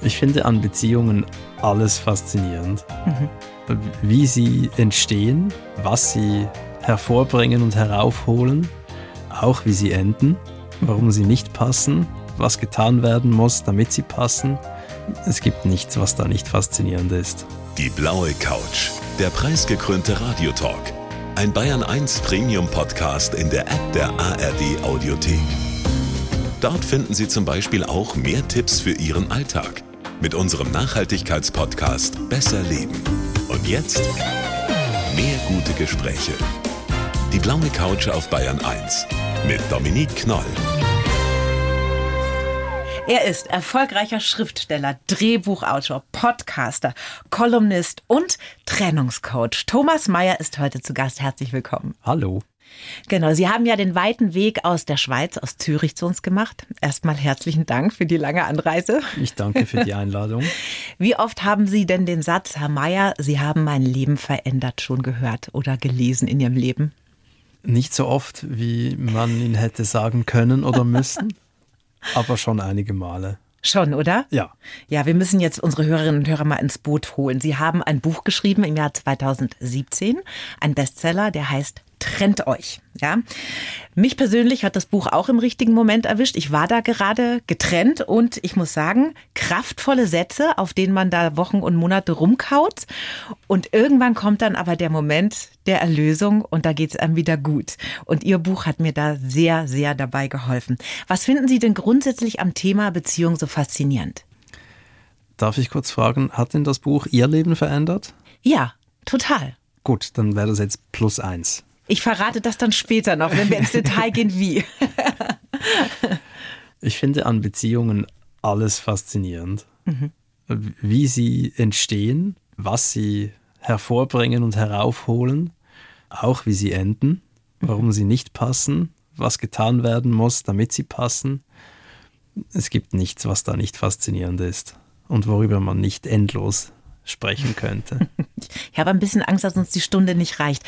Ich finde an Beziehungen alles faszinierend. Mhm. Wie sie entstehen, was sie hervorbringen und heraufholen, auch wie sie enden, warum sie nicht passen, was getan werden muss, damit sie passen. Es gibt nichts, was da nicht faszinierend ist. Die blaue Couch, der preisgekrönte Radiotalk. Ein Bayern 1 Premium Podcast in der App der ARD Audiothek. Dort finden Sie zum Beispiel auch mehr Tipps für Ihren Alltag mit unserem Nachhaltigkeitspodcast Besser Leben. Und jetzt mehr gute Gespräche. Die blaue Couch auf Bayern 1 mit Dominique Knoll. Er ist erfolgreicher Schriftsteller, Drehbuchautor, Podcaster, Kolumnist und Trennungscoach. Thomas Mayer ist heute zu Gast. Herzlich willkommen. Hallo. Genau, Sie haben ja den weiten Weg aus der Schweiz, aus Zürich zu uns gemacht. Erstmal herzlichen Dank für die lange Anreise. Ich danke für die Einladung. Wie oft haben Sie denn den Satz, Herr Mayer, Sie haben mein Leben verändert, schon gehört oder gelesen in Ihrem Leben? Nicht so oft, wie man ihn hätte sagen können oder müssen, aber schon einige Male. Schon, oder? Ja. Ja, wir müssen jetzt unsere Hörerinnen und Hörer mal ins Boot holen. Sie haben ein Buch geschrieben im Jahr 2017, ein Bestseller, der heißt trennt euch. Ja, mich persönlich hat das Buch auch im richtigen Moment erwischt. Ich war da gerade getrennt und ich muss sagen, kraftvolle Sätze, auf denen man da Wochen und Monate rumkaut. Und irgendwann kommt dann aber der Moment der Erlösung und da geht es einem wieder gut. Und Ihr Buch hat mir da sehr, sehr dabei geholfen. Was finden Sie denn grundsätzlich am Thema Beziehung so faszinierend? Darf ich kurz fragen, hat denn das Buch Ihr Leben verändert? Ja, total. Gut, dann wäre das jetzt plus eins. Ich verrate das dann später noch, wenn wir ins Detail gehen, wie. ich finde an Beziehungen alles faszinierend. Mhm. Wie sie entstehen, was sie hervorbringen und heraufholen, auch wie sie enden, warum sie nicht passen, was getan werden muss, damit sie passen. Es gibt nichts, was da nicht faszinierend ist und worüber man nicht endlos sprechen könnte. Ich habe ein bisschen Angst, dass uns die Stunde nicht reicht.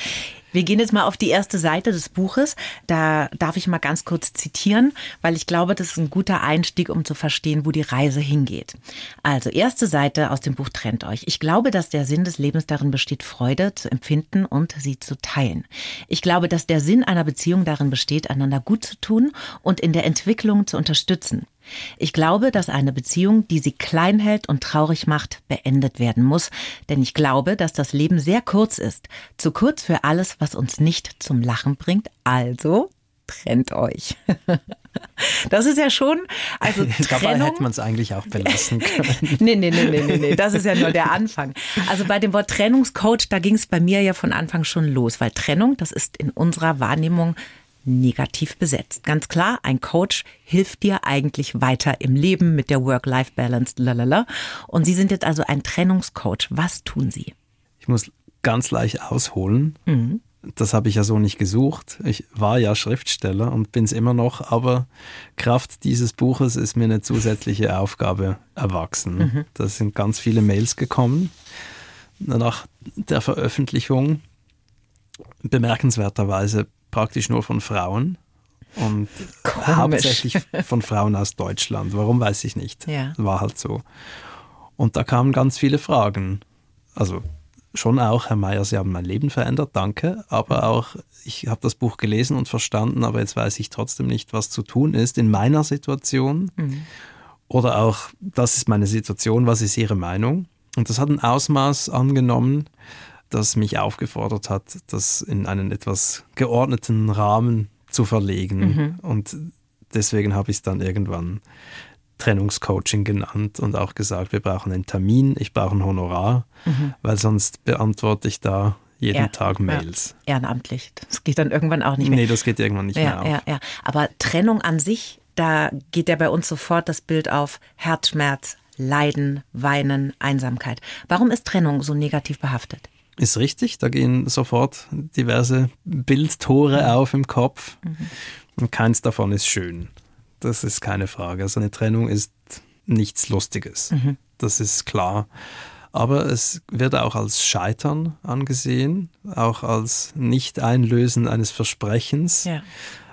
Wir gehen jetzt mal auf die erste Seite des Buches. Da darf ich mal ganz kurz zitieren, weil ich glaube, das ist ein guter Einstieg, um zu verstehen, wo die Reise hingeht. Also, erste Seite aus dem Buch Trennt euch. Ich glaube, dass der Sinn des Lebens darin besteht, Freude zu empfinden und sie zu teilen. Ich glaube, dass der Sinn einer Beziehung darin besteht, einander gut zu tun und in der Entwicklung zu unterstützen. Ich glaube, dass eine Beziehung, die sie klein hält und traurig macht, beendet werden muss, denn ich glaube, dass das Leben sehr kurz ist, zu kurz für alles, was uns nicht zum Lachen bringt. Also trennt euch. Das ist ja schon, also Trennung. Dabei hätte man es eigentlich auch belassen können. nee, nee, nee, nee, nee, nee, das ist ja nur der Anfang. Also bei dem Wort Trennungscoach, da ging es bei mir ja von Anfang schon los, weil Trennung, das ist in unserer Wahrnehmung negativ besetzt. Ganz klar, ein Coach hilft dir eigentlich weiter im Leben mit der Work-Life-Balance, lalala. Und Sie sind jetzt also ein Trennungscoach. Was tun Sie? Ich muss ganz leicht ausholen. Mhm. Das habe ich ja so nicht gesucht. Ich war ja Schriftsteller und bin es immer noch, aber Kraft dieses Buches ist mir eine zusätzliche Aufgabe erwachsen. Mhm. Da sind ganz viele Mails gekommen nach der Veröffentlichung. Bemerkenswerterweise praktisch nur von Frauen und Komisch. hauptsächlich von Frauen aus Deutschland. Warum weiß ich nicht. Ja. War halt so. Und da kamen ganz viele Fragen. Also schon auch, Herr Mayer, Sie haben mein Leben verändert, danke. Aber auch, ich habe das Buch gelesen und verstanden, aber jetzt weiß ich trotzdem nicht, was zu tun ist in meiner Situation. Mhm. Oder auch, das ist meine Situation, was ist Ihre Meinung? Und das hat ein Ausmaß angenommen, das mich aufgefordert hat, das in einen etwas geordneten Rahmen zu verlegen. Mhm. Und deswegen habe ich es dann irgendwann Trennungscoaching genannt und auch gesagt, wir brauchen einen Termin, ich brauche ein Honorar, mhm. weil sonst beantworte ich da jeden er Tag Mails. Ja, ehrenamtlich. Das geht dann irgendwann auch nicht mehr. Nee, das geht irgendwann nicht ja, mehr auf. Ja, ja. Aber Trennung an sich, da geht ja bei uns sofort das Bild auf Herzschmerz, Leiden, Weinen, Einsamkeit. Warum ist Trennung so negativ behaftet? Ist richtig, da gehen sofort diverse Bildtore mhm. auf im Kopf mhm. und keins davon ist schön. Das ist keine Frage. Also eine Trennung ist nichts Lustiges. Mhm. Das ist klar. Aber es wird auch als Scheitern angesehen, auch als Nicht-Einlösen eines Versprechens, ja.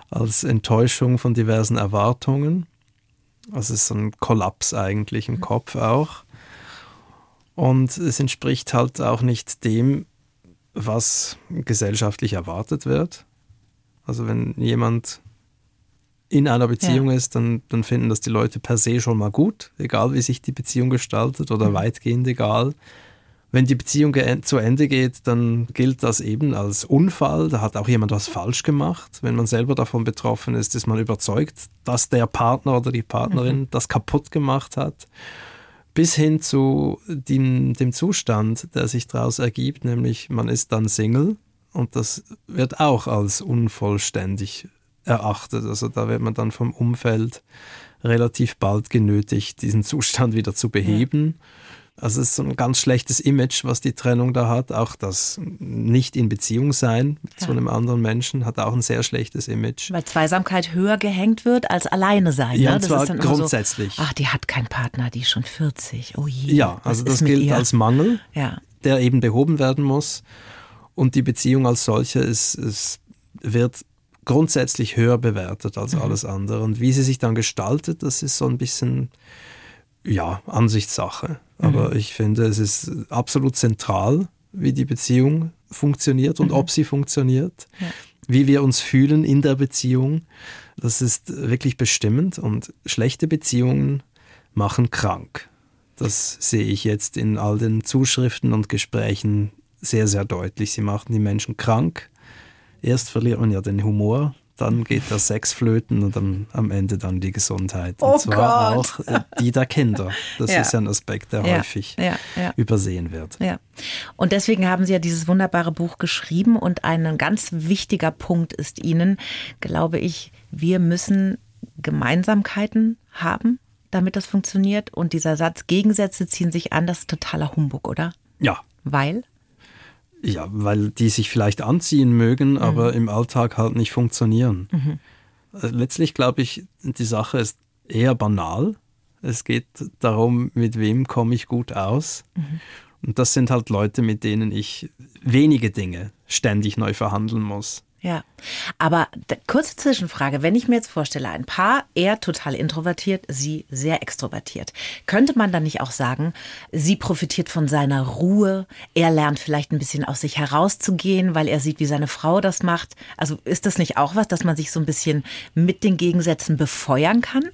als Enttäuschung von diversen Erwartungen. Also es ist so ein Kollaps eigentlich im mhm. Kopf auch. Und es entspricht halt auch nicht dem, was gesellschaftlich erwartet wird. Also wenn jemand in einer Beziehung ja. ist, dann, dann finden das die Leute per se schon mal gut, egal wie sich die Beziehung gestaltet oder mhm. weitgehend egal. Wenn die Beziehung zu Ende geht, dann gilt das eben als Unfall. Da hat auch jemand was falsch gemacht. Wenn man selber davon betroffen ist, ist man überzeugt, dass der Partner oder die Partnerin mhm. das kaputt gemacht hat. Bis hin zu dem, dem Zustand, der sich daraus ergibt, nämlich man ist dann Single und das wird auch als unvollständig erachtet. Also da wird man dann vom Umfeld relativ bald genötigt, diesen Zustand wieder zu beheben. Ja. Also es ist so ein ganz schlechtes Image, was die Trennung da hat. Auch das nicht in Beziehung sein ja. zu einem anderen Menschen hat auch ein sehr schlechtes Image. Weil Zweisamkeit höher gehängt wird als alleine sein. Ja, ne? und zwar grundsätzlich. So, ach, die hat keinen Partner, die ist schon 40. Oh je. Ja, also das gilt ihr? als Mangel, ja. der eben behoben werden muss. Und die Beziehung als solche ist, ist wird grundsätzlich höher bewertet als mhm. alles andere. Und wie sie sich dann gestaltet, das ist so ein bisschen, ja, Ansichtssache. Aber mhm. ich finde, es ist absolut zentral, wie die Beziehung funktioniert und mhm. ob sie funktioniert. Ja. Wie wir uns fühlen in der Beziehung, das ist wirklich bestimmend. Und schlechte Beziehungen machen krank. Das sehe ich jetzt in all den Zuschriften und Gesprächen sehr, sehr deutlich. Sie machen die Menschen krank erst verliert man ja den Humor, dann geht der Sex flöten und dann am Ende dann die Gesundheit. Und oh zwar Gott. auch äh, die der Kinder. Das ja. ist ja ein Aspekt, der ja. häufig ja. übersehen wird. Und deswegen haben Sie ja dieses wunderbare Buch geschrieben und ein ganz wichtiger Punkt ist Ihnen, glaube ich, wir müssen Gemeinsamkeiten haben, damit das funktioniert. Und dieser Satz, Gegensätze ziehen sich an, das ist totaler Humbug, oder? Ja. Weil? Ja, weil die sich vielleicht anziehen mögen, mhm. aber im Alltag halt nicht funktionieren. Mhm. Äh, letztlich glaube ich, die Sache ist eher banal. Es geht darum, mit wem komme ich gut aus. Mhm. Und das sind halt Leute, mit denen ich wenige Dinge ständig neu verhandeln muss. Ja, aber kurze Zwischenfrage. Wenn ich mir jetzt vorstelle, ein Paar, er total introvertiert, sie sehr extrovertiert, könnte man dann nicht auch sagen, sie profitiert von seiner Ruhe, er lernt vielleicht ein bisschen aus sich herauszugehen, weil er sieht, wie seine Frau das macht? Also ist das nicht auch was, dass man sich so ein bisschen mit den Gegensätzen befeuern kann?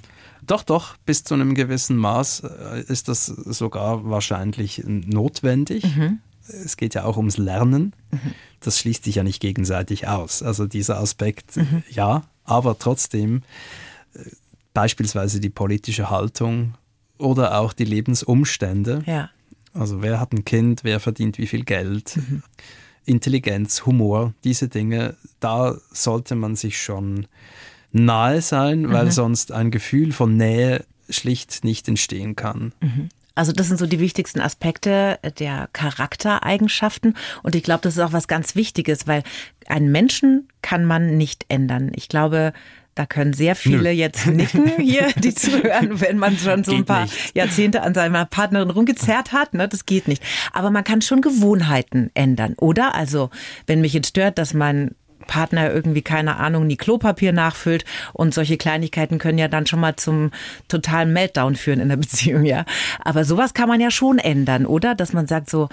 Doch, doch, bis zu einem gewissen Maß äh, ist das sogar wahrscheinlich notwendig. Mhm es geht ja auch ums Lernen. Mhm. Das schließt sich ja nicht gegenseitig aus. Also dieser Aspekt, mhm. ja, aber trotzdem äh, beispielsweise die politische Haltung oder auch die Lebensumstände. Ja. Also wer hat ein Kind, wer verdient wie viel Geld, mhm. Intelligenz, Humor, diese Dinge, da sollte man sich schon nahe sein, weil mhm. sonst ein Gefühl von Nähe schlicht nicht entstehen kann. Also das sind so die wichtigsten Aspekte der Charaktereigenschaften. Und ich glaube, das ist auch was ganz Wichtiges, weil einen Menschen kann man nicht ändern. Ich glaube, da können sehr viele Nö. jetzt nicken hier, die zuhören, wenn man schon so geht ein paar nicht. Jahrzehnte an seiner Partnerin rumgezerrt hat. Ne? Das geht nicht. Aber man kann schon Gewohnheiten ändern, oder? Also, wenn mich jetzt stört, dass mein Partner irgendwie, keine Ahnung, nie Klopapier nachfüllt. Und solche Kleinigkeiten können ja dann schon mal zum totalen Meltdown führen in der Beziehung, ja. Aber sowas kann man ja schon ändern, oder? Dass man sagt so,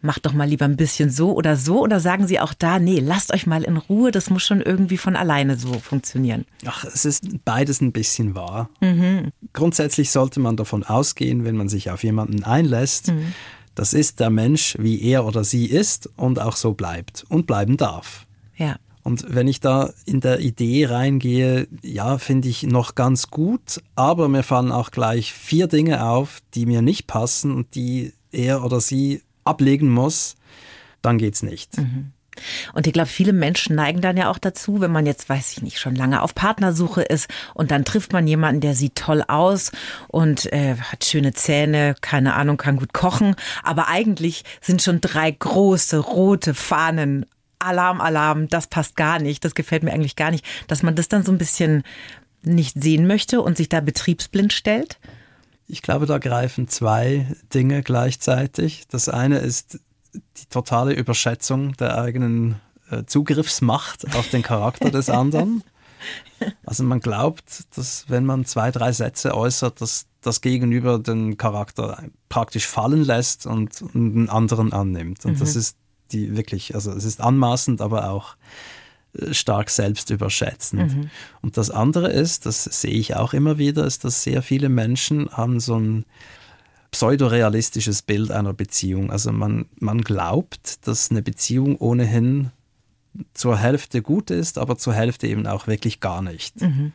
macht doch mal lieber ein bisschen so oder so. Oder sagen Sie auch da, nee, lasst euch mal in Ruhe, das muss schon irgendwie von alleine so funktionieren. Ach, es ist beides ein bisschen wahr. Mhm. Grundsätzlich sollte man davon ausgehen, wenn man sich auf jemanden einlässt, mhm. das ist der Mensch, wie er oder sie ist und auch so bleibt und bleiben darf. Ja. Und wenn ich da in der Idee reingehe, ja, finde ich noch ganz gut, aber mir fallen auch gleich vier Dinge auf, die mir nicht passen und die er oder sie ablegen muss, dann geht's nicht. Mhm. Und ich glaube, viele Menschen neigen dann ja auch dazu, wenn man jetzt, weiß ich nicht, schon lange auf Partnersuche ist und dann trifft man jemanden, der sieht toll aus und äh, hat schöne Zähne, keine Ahnung, kann gut kochen, aber eigentlich sind schon drei große rote Fahnen Alarm, Alarm, das passt gar nicht, das gefällt mir eigentlich gar nicht, dass man das dann so ein bisschen nicht sehen möchte und sich da betriebsblind stellt? Ich glaube, da greifen zwei Dinge gleichzeitig. Das eine ist die totale Überschätzung der eigenen äh, Zugriffsmacht auf den Charakter des anderen. Also man glaubt, dass wenn man zwei, drei Sätze äußert, dass das Gegenüber den Charakter praktisch fallen lässt und einen anderen annimmt. Und mhm. das ist die wirklich, also es ist anmaßend, aber auch äh, stark selbst überschätzend. Mhm. Und das andere ist, das sehe ich auch immer wieder, ist, dass sehr viele Menschen haben so ein pseudorealistisches Bild einer Beziehung. Also man, man glaubt, dass eine Beziehung ohnehin zur Hälfte gut ist, aber zur Hälfte eben auch wirklich gar nicht. Mhm.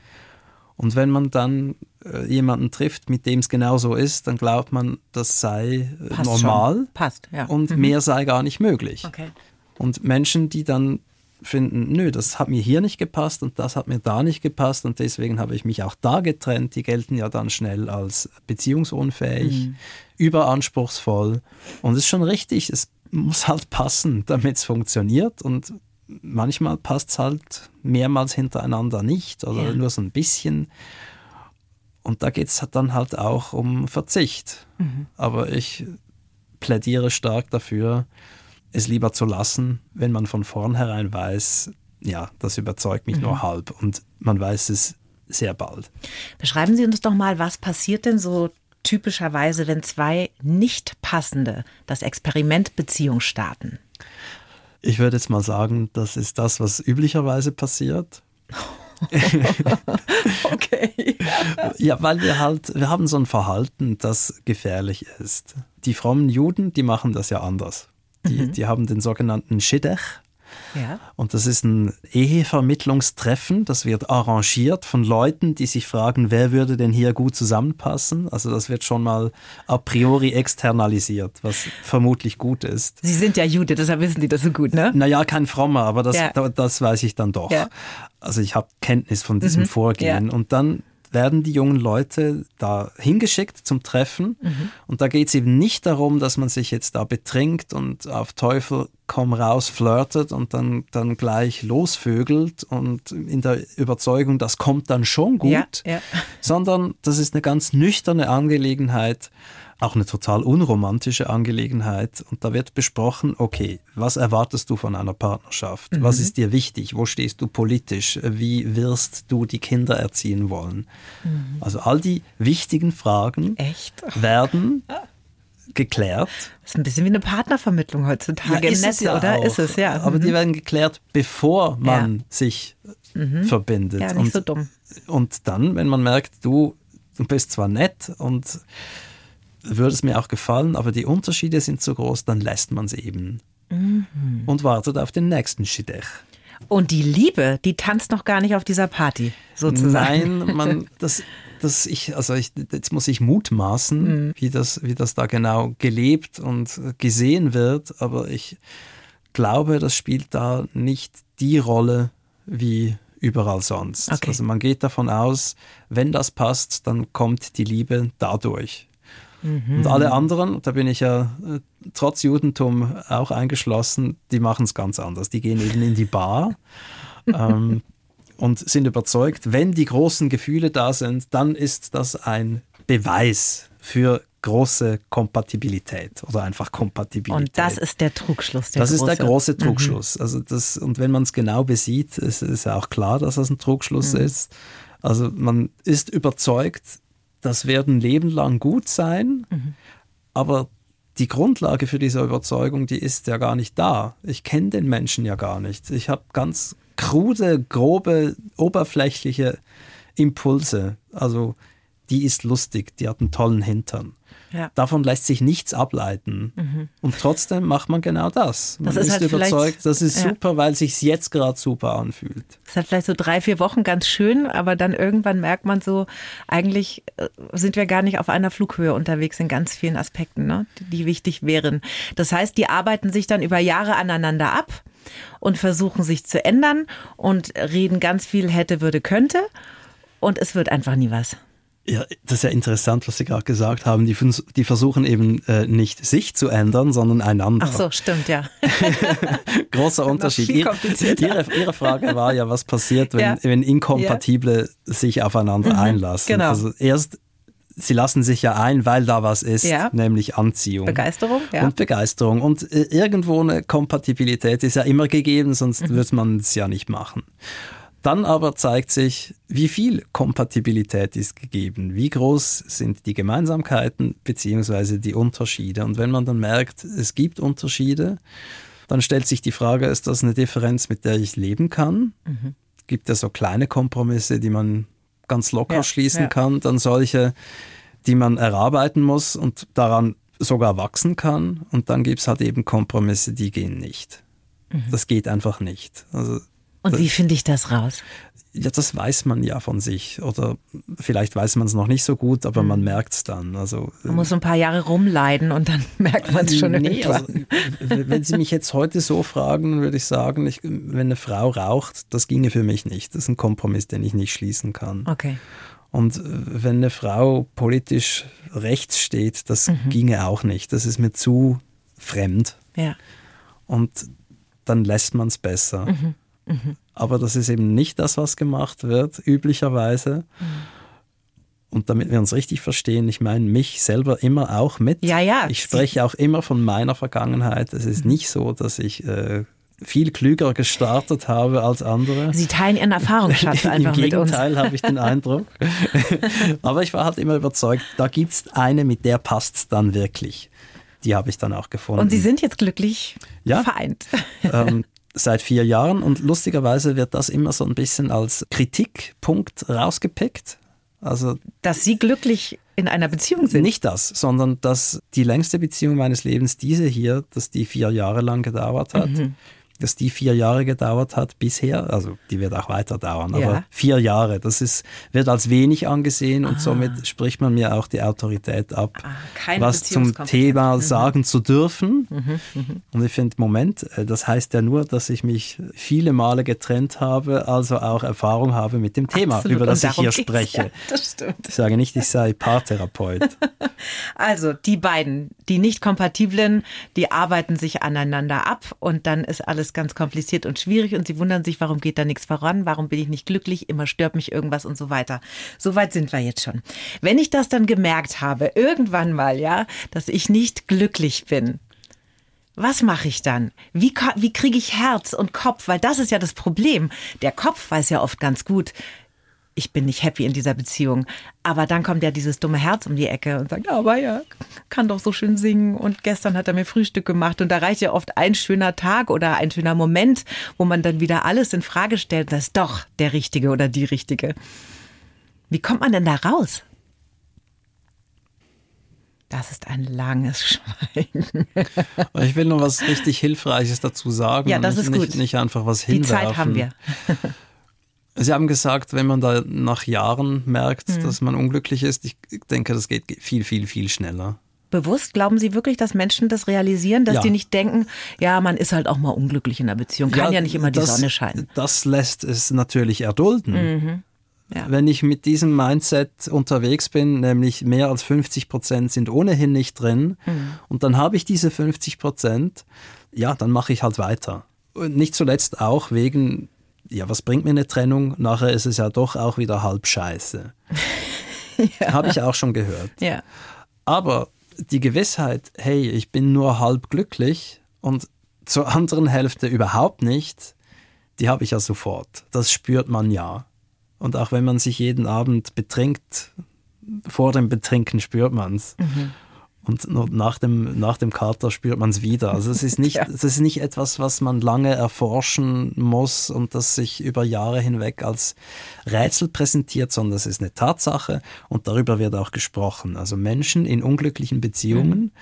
Und wenn man dann äh, jemanden trifft, mit dem es genau so ist, dann glaubt man, das sei äh, Passt normal schon. Passt, ja. und mhm. mehr sei gar nicht möglich. Okay. Und Menschen, die dann finden, nö, das hat mir hier nicht gepasst und das hat mir da nicht gepasst und deswegen habe ich mich auch da getrennt, die gelten ja dann schnell als beziehungsunfähig, mhm. überanspruchsvoll und es ist schon richtig, es muss halt passen, damit es funktioniert und manchmal passt es halt mehrmals hintereinander nicht oder ja. nur so ein bisschen. Und da geht es dann halt auch um Verzicht. Mhm. Aber ich plädiere stark dafür, es lieber zu lassen, wenn man von vornherein weiß, ja, das überzeugt mich mhm. nur halb und man weiß es sehr bald. Beschreiben Sie uns doch mal, was passiert denn so typischerweise, wenn zwei nicht passende das Experiment Beziehung starten? Ich würde jetzt mal sagen, das ist das, was üblicherweise passiert. okay. ja, weil wir halt, wir haben so ein Verhalten, das gefährlich ist. Die frommen Juden, die machen das ja anders. Die, mhm. die haben den sogenannten Shidduch, ja. Und das ist ein Ehevermittlungstreffen, das wird arrangiert von Leuten, die sich fragen, wer würde denn hier gut zusammenpassen. Also das wird schon mal a priori externalisiert, was vermutlich gut ist. Sie sind ja Jude, deshalb wissen die das so gut, ne? Naja, kein Frommer, aber das, ja. das weiß ich dann doch. Ja. Also ich habe Kenntnis von diesem mhm. Vorgehen. Und dann werden die jungen Leute da hingeschickt zum Treffen. Mhm. Und da geht es eben nicht darum, dass man sich jetzt da betrinkt und auf Teufel komm raus flirtet und dann, dann gleich losvögelt und in der Überzeugung, das kommt dann schon gut, ja, ja. sondern das ist eine ganz nüchterne Angelegenheit auch eine total unromantische Angelegenheit. Und da wird besprochen, okay, was erwartest du von einer Partnerschaft? Mhm. Was ist dir wichtig? Wo stehst du politisch? Wie wirst du die Kinder erziehen wollen? Mhm. Also all die wichtigen Fragen Echt? werden geklärt. Das ist ein bisschen wie eine Partnervermittlung heutzutage ja, im Netz, ja oder? Auch. Ist es, ja. Aber mhm. die werden geklärt, bevor man ja. sich mhm. verbindet. Ja, nicht und, so dumm. Und dann, wenn man merkt, du, du bist zwar nett und würde es mir auch gefallen, aber die Unterschiede sind so groß, dann lässt man es eben mhm. und wartet auf den nächsten Shidech. Und die Liebe, die tanzt noch gar nicht auf dieser Party, sozusagen. Nein, man, das, das ich, also ich, jetzt muss ich mutmaßen, mhm. wie, das, wie das da genau gelebt und gesehen wird, aber ich glaube, das spielt da nicht die Rolle wie überall sonst. Okay. Also man geht davon aus, wenn das passt, dann kommt die Liebe dadurch. Mhm. Und alle anderen, da bin ich ja äh, trotz Judentum auch eingeschlossen, die machen es ganz anders. Die gehen eben in die Bar ähm, und sind überzeugt, wenn die großen Gefühle da sind, dann ist das ein Beweis für große Kompatibilität oder einfach Kompatibilität. Und das ist der Trugschluss. Der das große. ist der große mhm. Trugschluss. Mhm. Also das, und wenn man es genau besieht, ist es ja auch klar, dass das ein Trugschluss mhm. ist. Also man ist überzeugt, das wird ein Leben lang gut sein, mhm. aber die Grundlage für diese Überzeugung, die ist ja gar nicht da. Ich kenne den Menschen ja gar nicht. Ich habe ganz krude, grobe, oberflächliche Impulse. Also die ist lustig, die hat einen tollen Hintern. Ja. Davon lässt sich nichts ableiten. Mhm. Und trotzdem macht man genau das. Man das ist, ist halt überzeugt, das ist ja. super, weil es sich jetzt gerade super anfühlt. Das halt vielleicht so drei, vier Wochen ganz schön, aber dann irgendwann merkt man so, eigentlich äh, sind wir gar nicht auf einer Flughöhe unterwegs in ganz vielen Aspekten, ne, die wichtig wären. Das heißt, die arbeiten sich dann über Jahre aneinander ab und versuchen sich zu ändern und reden ganz viel hätte, würde, könnte. Und es wird einfach nie was. Ja, das ist ja interessant, was Sie gerade gesagt haben. Die, die versuchen eben äh, nicht sich zu ändern, sondern einander. Ach so, stimmt, ja. Großer Unterschied. Ihre, Ihre, Frage war ja, was passiert, wenn, ja. wenn Inkompatible ja. sich aufeinander mhm, einlassen. Genau. Also erst sie lassen sich ja ein, weil da was ist, ja. nämlich Anziehung. Begeisterung, ja. Und Begeisterung. Und äh, irgendwo eine Kompatibilität ist ja immer gegeben, sonst mhm. würde man es ja nicht machen. Dann aber zeigt sich, wie viel Kompatibilität ist gegeben, wie groß sind die Gemeinsamkeiten bzw. die Unterschiede. Und wenn man dann merkt, es gibt Unterschiede, dann stellt sich die Frage, ist das eine Differenz, mit der ich leben kann? Mhm. Gibt es so kleine Kompromisse, die man ganz locker ja, schließen ja. kann, dann solche, die man erarbeiten muss und daran sogar wachsen kann. Und dann gibt es halt eben Kompromisse, die gehen nicht. Mhm. Das geht einfach nicht. Also und wie finde ich das raus? Ja, das weiß man ja von sich. Oder vielleicht weiß man es noch nicht so gut, aber mhm. man merkt es dann. Also, man muss ein paar Jahre rumleiden und dann merkt man es schon nee, also, wenn Sie mich jetzt heute so fragen, würde ich sagen, ich, wenn eine Frau raucht, das ginge für mich nicht. Das ist ein Kompromiss, den ich nicht schließen kann. Okay. Und wenn eine Frau politisch rechts steht, das mhm. ginge auch nicht. Das ist mir zu fremd. Ja. Und dann lässt man es besser. Mhm. Mhm. Aber das ist eben nicht das, was gemacht wird, üblicherweise. Mhm. Und damit wir uns richtig verstehen, ich meine mich selber immer auch mit. Ja, ja. Ich spreche auch immer von meiner Vergangenheit. Es ist mhm. nicht so, dass ich äh, viel klüger gestartet habe als andere. Sie teilen Ihren Erfahrungsschatz einfach Im Gegenteil habe ich den Eindruck. Aber ich war halt immer überzeugt, da gibt es eine, mit der passt es dann wirklich. Die habe ich dann auch gefunden. Und Sie sind jetzt glücklich ja, vereint. Ähm, seit vier Jahren und lustigerweise wird das immer so ein bisschen als Kritikpunkt rausgepickt. Also, dass Sie glücklich in einer Beziehung sind? Nicht das, sondern dass die längste Beziehung meines Lebens, diese hier, dass die vier Jahre lang gedauert hat. Mhm dass die vier Jahre gedauert hat bisher. Also die wird auch weiter dauern, ja. aber vier Jahre, das ist, wird als wenig angesehen und ah. somit spricht man mir auch die Autorität ab, ah, was zum Thema mhm. sagen zu dürfen. Mhm. Mhm. Und ich finde, Moment, äh, das heißt ja nur, dass ich mich viele Male getrennt habe, also auch Erfahrung habe mit dem Thema, Absolut. über das ich hier spreche. Ja. Ich sage nicht, ich sei Paartherapeut. also die beiden, die nicht kompatiblen, die arbeiten sich aneinander ab und dann ist alles alles ganz kompliziert und schwierig und sie wundern sich, warum geht da nichts voran, warum bin ich nicht glücklich, immer stört mich irgendwas und so weiter. So weit sind wir jetzt schon. Wenn ich das dann gemerkt habe, irgendwann mal, ja, dass ich nicht glücklich bin, was mache ich dann? Wie, wie kriege ich Herz und Kopf? Weil das ist ja das Problem. Der Kopf weiß ja oft ganz gut, ich bin nicht happy in dieser Beziehung. Aber dann kommt ja dieses dumme Herz um die Ecke und sagt, aber ja, kann doch so schön singen und gestern hat er mir Frühstück gemacht und da reicht ja oft ein schöner Tag oder ein schöner Moment, wo man dann wieder alles in Frage stellt, das ist doch der Richtige oder die Richtige. Wie kommt man denn da raus? Das ist ein langes Schweigen. Ich will nur was richtig Hilfreiches dazu sagen. Ja, das ist nicht, gut. Nicht einfach was hinwerfen. Die Zeit haben wir. Sie haben gesagt, wenn man da nach Jahren merkt, mhm. dass man unglücklich ist, ich denke, das geht viel, viel, viel schneller. Bewusst? Glauben Sie wirklich, dass Menschen das realisieren, dass ja. die nicht denken, ja, man ist halt auch mal unglücklich in der Beziehung, kann ja, ja nicht immer das, die Sonne scheinen. Das lässt es natürlich erdulden. Mhm. Ja. Wenn ich mit diesem Mindset unterwegs bin, nämlich mehr als 50 Prozent sind ohnehin nicht drin, mhm. und dann habe ich diese 50 Prozent, ja, dann mache ich halt weiter. Und nicht zuletzt auch wegen ja, was bringt mir eine Trennung? Nachher ist es ja doch auch wieder halb scheiße. ja. Habe ich auch schon gehört. Ja. Aber die Gewissheit, hey, ich bin nur halb glücklich und zur anderen Hälfte überhaupt nicht, die habe ich ja sofort. Das spürt man ja. Und auch wenn man sich jeden Abend betrinkt, vor dem Betrinken spürt man es. Mhm. Und nach dem, nach dem Kater spürt man es wieder. Also es ist nicht, ja. es ist nicht etwas, was man lange erforschen muss und das sich über Jahre hinweg als Rätsel präsentiert, sondern es ist eine Tatsache und darüber wird auch gesprochen. Also Menschen in unglücklichen Beziehungen,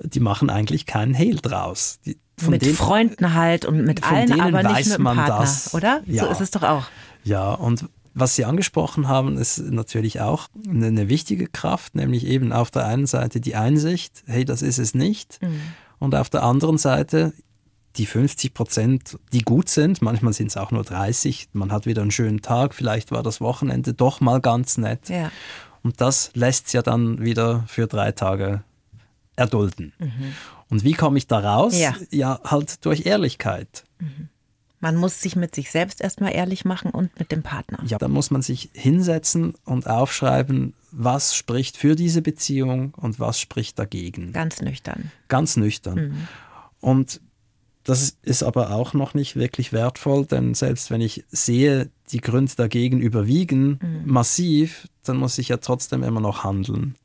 mhm. die machen eigentlich keinen Hehl draus. Die, mit denen, Freunden halt und mit allen, aber nicht mit dem Partner, das. oder? Ja. So ist es doch auch. Ja, und was Sie angesprochen haben, ist natürlich auch eine wichtige Kraft, nämlich eben auf der einen Seite die Einsicht, hey, das ist es nicht. Mhm. Und auf der anderen Seite die 50 Prozent, die gut sind, manchmal sind es auch nur 30, man hat wieder einen schönen Tag, vielleicht war das Wochenende doch mal ganz nett. Ja. Und das lässt es ja dann wieder für drei Tage erdulden. Mhm. Und wie komme ich da raus? Ja. ja, halt durch Ehrlichkeit. Mhm. Man muss sich mit sich selbst erstmal ehrlich machen und mit dem Partner. Ja, da muss man sich hinsetzen und aufschreiben, was spricht für diese Beziehung und was spricht dagegen. Ganz nüchtern. Ganz nüchtern. Mhm. Und Das ist aber auch noch nicht wirklich wertvoll, denn selbst wenn ich sehe, die Gründe dagegen überwiegen mhm. massiv, dann muss ich ja trotzdem immer noch handeln.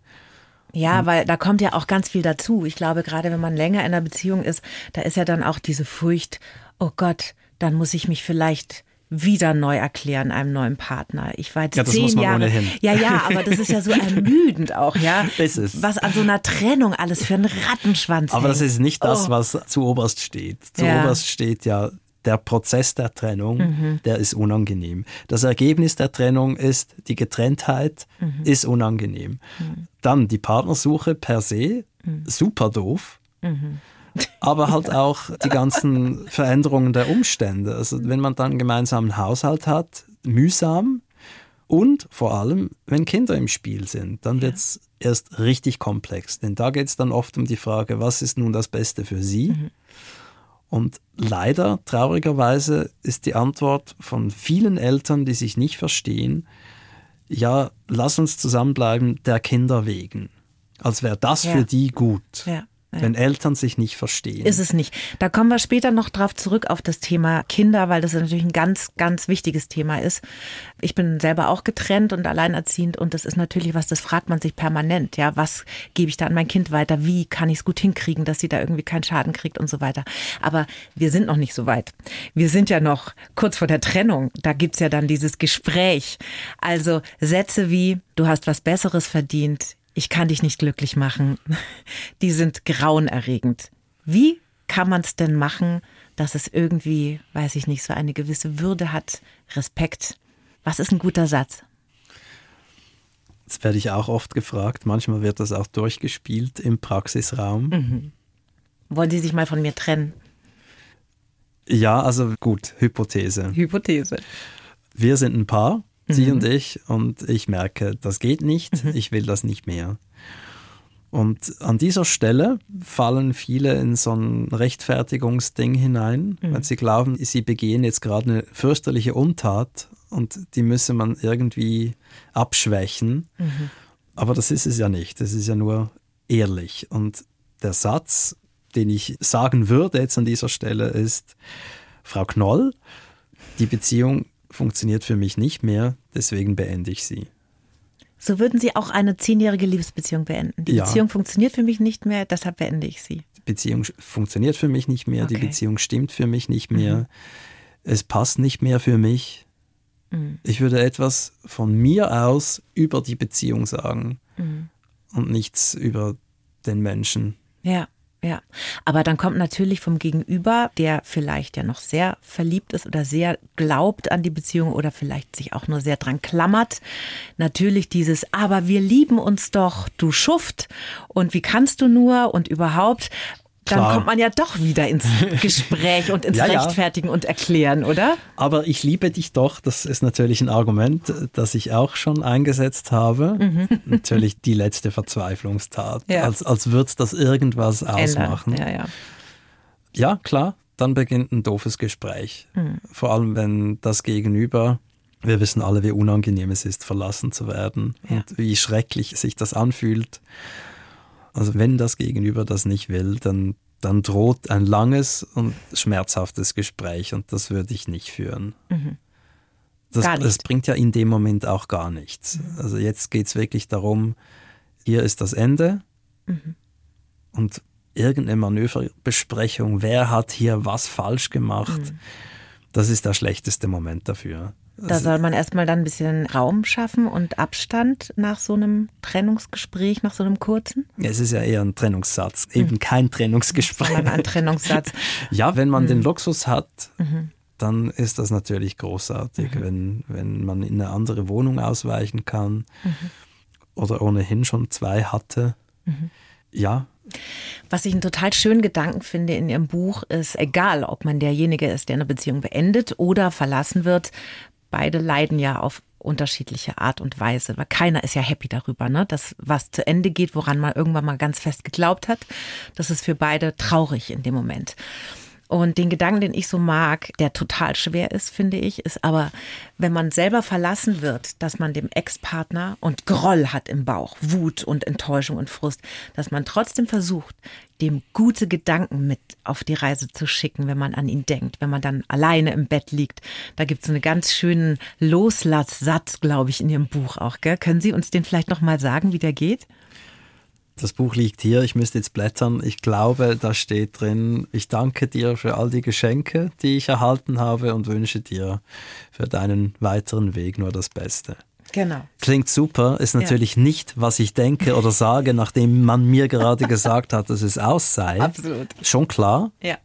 Ja, weil da kommt ja auch ganz viel dazu. Ich glaube, gerade wenn man länger in einer Beziehung ist, da ist ja dann auch diese Furcht, oh Gott, dann muss ich mich vielleicht wieder neu erklären einem neuen Partner. Ich war jetzt ja, zehn Jahre. Ohnehin. Ja, ja, aber das ist ja so ermüdend auch, ja. Ist es. Was an so einer Trennung alles für einen Rattenschwanz. Aber hängt. das ist nicht das, oh. was zu oberst steht. Zu ja. oberst steht ja der Prozess der Trennung, mhm. der ist unangenehm. Das Ergebnis der Trennung ist, die Getrenntheit mhm. ist unangenehm. Mhm. Dann die Partnersuche per se, mhm. super doof. Aber halt auch die ganzen Veränderungen der Umstände. Also wenn man dann gemeinsam einen Haushalt hat, mühsam und vor allem, wenn Kinder im Spiel sind, dann wird es ja. erst richtig komplex. Denn da geht es dann oft um die Frage, was ist nun das Beste für sie? Mhm. Und leider, traurigerweise, ist die Antwort von vielen Eltern, die sich nicht verstehen, ja, lass uns zusammenbleiben der Kinder wegen. Als wäre das ja. für die gut. Ja. Wenn Eltern sich nicht verstehen. Ist es nicht. Da kommen wir später noch drauf zurück auf das Thema Kinder, weil das natürlich ein ganz, ganz wichtiges Thema ist. Ich bin selber auch getrennt und alleinerziehend und das ist natürlich was, das fragt man sich permanent. Ja, was gebe ich da an mein Kind weiter? Wie kann ich es gut hinkriegen, dass sie da irgendwie keinen Schaden kriegt und so weiter. Aber wir sind noch nicht so weit. Wir sind ja noch kurz vor der Trennung. Da gibt's ja dann dieses Gespräch. Also Sätze wie, du hast was Besseres verdient, ich kann dich nicht glücklich machen, die sind grauenerregend. Wie kann man es denn machen, dass es irgendwie, weiß ich nicht, so eine gewisse Würde hat, Respekt? Was ist ein guter Satz? Das werde ich auch oft gefragt. Manchmal wird das auch durchgespielt im Praxisraum. Mhm. Wollen Sie sich mal von mir trennen? Ja, also gut, Hypothese. Hypothese. Wir sind ein Paar sie mhm. und ich, und ich merke, das geht nicht, mhm. ich will das nicht mehr. Und an dieser Stelle fallen viele in so ein Rechtfertigungsding hinein, mhm. weil sie glauben, sie begehen jetzt gerade eine fürchterliche Untat und die müsse man irgendwie abschwächen. Mhm. Aber das ist es ja nicht, das ist ja nur ehrlich. Und der Satz, den ich sagen würde jetzt an dieser Stelle ist, Frau Knoll, die Beziehung funktioniert für mich nicht mehr, deswegen beende ich sie. So würden Sie auch eine zehnjährige Liebesbeziehung beenden. Die ja. Beziehung funktioniert für mich nicht mehr, deshalb beende ich sie. Die Beziehung funktioniert für mich nicht mehr, okay. die Beziehung stimmt für mich nicht mehr, mhm. es passt nicht mehr für mich. Mhm. Ich würde etwas von mir aus über die Beziehung sagen mhm. und nichts über den Menschen. Ja. Ja, aber dann kommt natürlich vom Gegenüber, der vielleicht ja noch sehr verliebt ist oder sehr glaubt an die Beziehung oder vielleicht sich auch nur sehr dran klammert, natürlich dieses, aber wir lieben uns doch, du Schuft. Und wie kannst du nur? Und überhaupt dann Klar. kommt man ja doch wieder ins Gespräch und ins ja, Rechtfertigen ja. und Erklären, oder? Aber ich liebe dich doch, das ist natürlich ein Argument, das ich auch schon eingesetzt habe. Mhm. Natürlich die letzte Verzweiflungstat, ja. als, als würde das irgendwas ausmachen. Ja, ja. ja, klar, dann beginnt ein doofes Gespräch. Mhm. Vor allem, wenn das Gegenüber wir wissen alle, wie unangenehm es ist, verlassen zu werden und wie schrecklich sich das anfühlt. Also wenn das Gegenüber das nicht will, dann, dann droht ein langes und schmerzhaftes Gespräch und das würde ich nicht führen. Mhm. Das, nicht. das, bringt ja in dem Moment auch gar nichts. Mhm. Also jetzt geht es wirklich darum, hier ist das Ende mhm. und irgendeine Manöverbesprechung, wer hat hier was falsch gemacht, mhm. das ist der schlechteste Moment dafür. Da soll man erstmal dann ein bisschen Raum schaffen und Abstand nach so einem Trennungsgespräch, nach so einem kurzen? Es ist ja eher ein Trennungssatz, eben mhm. kein Trennungsgespräch. Sondern ein Trennungssatz. ja, wenn man mhm. den Luxus hat, mhm. dann ist das natürlich großartig, mhm. wenn, wenn man in eine andere Wohnung ausweichen kann mhm. oder ohnehin schon zwei hatte. Ja, was ich einen total schönen Gedanken finde in Ihrem Buch ist, egal ob man derjenige ist, der eine Beziehung beendet oder verlassen wird, beide leiden ja auf unterschiedliche Art und Weise, weil keiner ist ja happy darüber, ne? dass was zu Ende geht, woran man irgendwann mal ganz fest geglaubt hat. Das ist für beide traurig in dem Moment. Und den Gedanken, den ich so mag, der total schwer ist, finde ich, ist aber, wenn man selber verlassen wird, dass man dem Ex-Partner und Groll hat im Bauch, Wut und Enttäuschung und Frust, dass man trotzdem versucht, dem gute Gedanken mit auf die Reise zu schicken, wenn man an ihn denkt, wenn man dann alleine im Bett liegt. Da gibt es einen ganz schönen Loslasssatz, glaube ich, in Ihrem Buch auch. Gell? Können Sie uns den vielleicht noch mal sagen, wie der geht? Das Buch liegt hier, ich müsste jetzt blättern. Ich glaube, da steht drin, ich danke dir für all die Geschenke, die ich erhalten habe und wünsche dir für deinen weiteren Weg nur das Beste. Genau. Klingt super, ist natürlich ja. nicht, was ich denke oder sage, nachdem man mir gerade gesagt hat, dass es aus sei. Absolut. Schon klar. Ja.